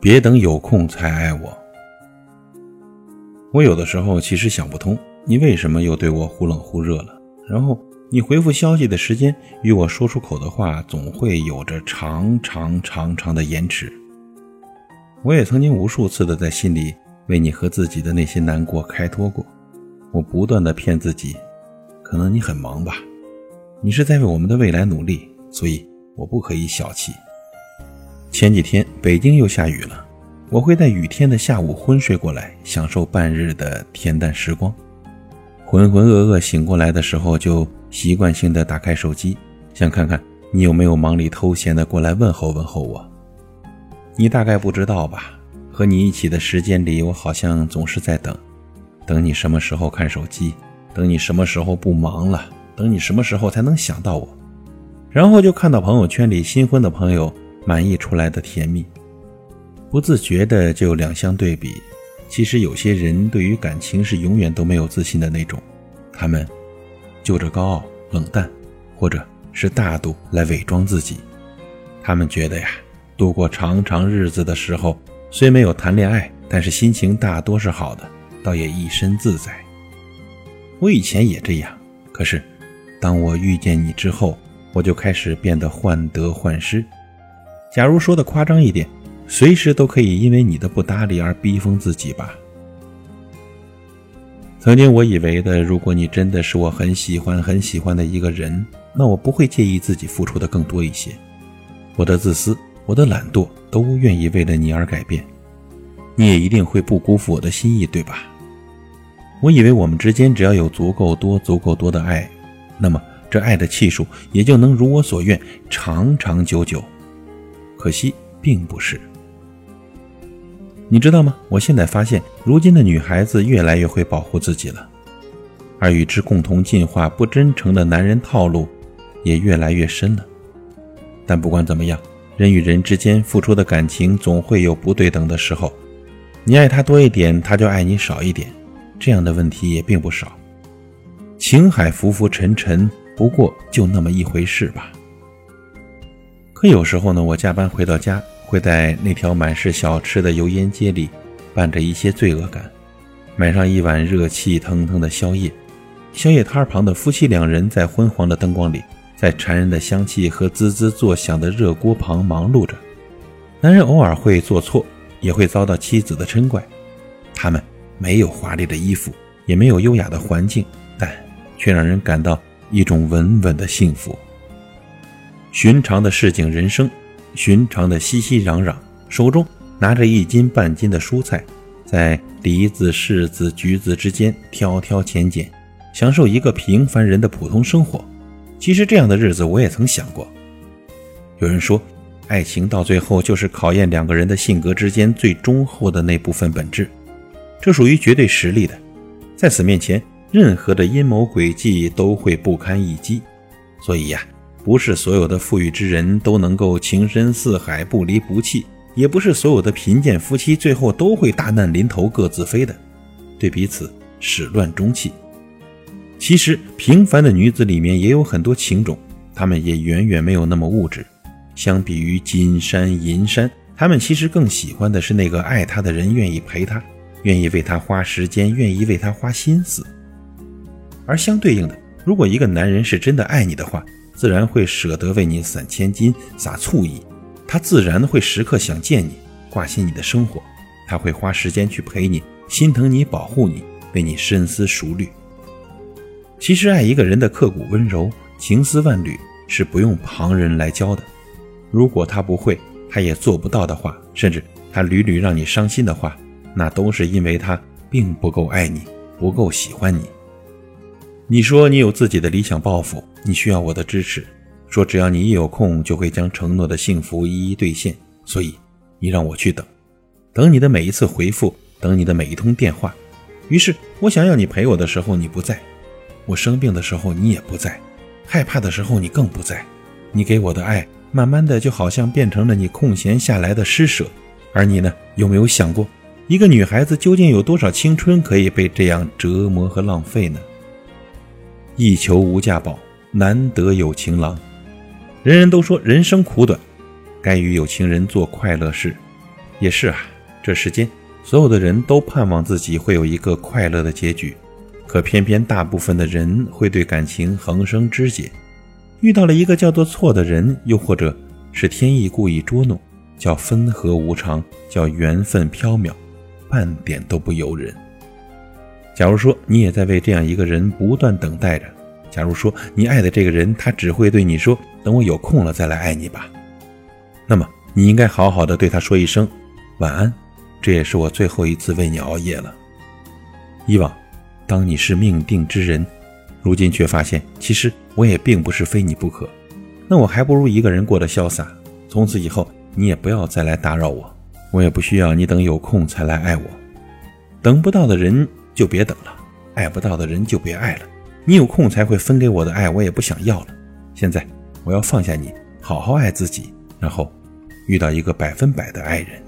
别等有空才爱我。我有的时候其实想不通，你为什么又对我忽冷忽热了？然后你回复消息的时间与我说出口的话总会有着长长长长的延迟。我也曾经无数次的在心里为你和自己的那些难过开脱过，我不断的骗自己，可能你很忙吧，你是在为我们的未来努力，所以我不可以小气。前几天北京又下雨了。我会在雨天的下午昏睡过来，享受半日的恬淡时光。浑浑噩噩醒过来的时候，就习惯性的打开手机，想看看你有没有忙里偷闲的过来问候问候我。你大概不知道吧？和你一起的时间里，我好像总是在等，等你什么时候看手机，等你什么时候不忙了，等你什么时候才能想到我。然后就看到朋友圈里新婚的朋友满意出来的甜蜜。不自觉的就两相对比，其实有些人对于感情是永远都没有自信的那种，他们就着高傲、冷淡，或者是大度来伪装自己。他们觉得呀，度过长长日子的时候，虽没有谈恋爱，但是心情大多是好的，倒也一身自在。我以前也这样，可是当我遇见你之后，我就开始变得患得患失。假如说的夸张一点。随时都可以因为你的不搭理而逼疯自己吧。曾经我以为的，如果你真的是我很喜欢很喜欢的一个人，那我不会介意自己付出的更多一些。我的自私，我的懒惰，都愿意为了你而改变。你也一定会不辜负我的心意，对吧？我以为我们之间只要有足够多、足够多的爱，那么这爱的气数也就能如我所愿，长长久久。可惜并不是。你知道吗？我现在发现，如今的女孩子越来越会保护自己了，而与之共同进化不真诚的男人套路也越来越深了。但不管怎么样，人与人之间付出的感情总会有不对等的时候，你爱他多一点，他就爱你少一点，这样的问题也并不少。情海浮浮沉沉，不过就那么一回事吧。可有时候呢，我加班回到家。会在那条满是小吃的油烟街里，伴着一些罪恶感，买上一碗热气腾腾的宵夜。宵夜摊旁的夫妻两人在昏黄的灯光里，在馋人的香气和滋滋作响的热锅旁忙碌着。男人偶尔会做错，也会遭到妻子的嗔怪。他们没有华丽的衣服，也没有优雅的环境，但却让人感到一种稳稳的幸福。寻常的市井人生。寻常的熙熙攘攘，手中拿着一斤半斤的蔬菜，在梨子、柿子、橘子之间挑挑拣拣，享受一个平凡人的普通生活。其实这样的日子我也曾想过。有人说，爱情到最后就是考验两个人的性格之间最忠厚的那部分本质，这属于绝对实力的，在此面前，任何的阴谋诡计都会不堪一击。所以呀。不是所有的富裕之人都能够情深似海、不离不弃，也不是所有的贫贱夫妻最后都会大难临头各自飞的，对彼此始乱终弃。其实，平凡的女子里面也有很多情种，她们也远远没有那么物质。相比于金山银山，她们其实更喜欢的是那个爱她的人愿意陪她，愿意为她花时间，愿意为她花心思。而相对应的，如果一个男人是真的爱你的话，自然会舍得为你散千金、撒醋意，他自然会时刻想见你，挂心你的生活，他会花时间去陪你，心疼你、保护你，为你深思熟虑。其实，爱一个人的刻骨温柔、情丝万缕，是不用旁人来教的。如果他不会，他也做不到的话，甚至他屡屡让你伤心的话，那都是因为他并不够爱你，不够喜欢你。你说你有自己的理想抱负，你需要我的支持。说只要你一有空，就会将承诺的幸福一一兑现。所以你让我去等，等你的每一次回复，等你的每一通电话。于是我想要你陪我的时候你不在，我生病的时候你也不在，害怕的时候你更不在。你给我的爱，慢慢的就好像变成了你空闲下来的施舍。而你呢，有没有想过，一个女孩子究竟有多少青春可以被这样折磨和浪费呢？一求无价宝，难得有情郎。人人都说人生苦短，该与有情人做快乐事。也是啊，这世间所有的人都盼望自己会有一个快乐的结局，可偏偏大部分的人会对感情横生枝节，遇到了一个叫做错的人，又或者是天意故意捉弄，叫分合无常，叫缘分缥缈，半点都不由人。假如说你也在为这样一个人不断等待着，假如说你爱的这个人他只会对你说“等我有空了再来爱你吧”，那么你应该好好的对他说一声晚安，这也是我最后一次为你熬夜了。以往，当你是命定之人，如今却发现其实我也并不是非你不可，那我还不如一个人过得潇洒。从此以后你也不要再来打扰我，我也不需要你等有空才来爱我，等不到的人。就别等了，爱不到的人就别爱了。你有空才会分给我的爱，我也不想要了。现在我要放下你，好好爱自己，然后遇到一个百分百的爱人。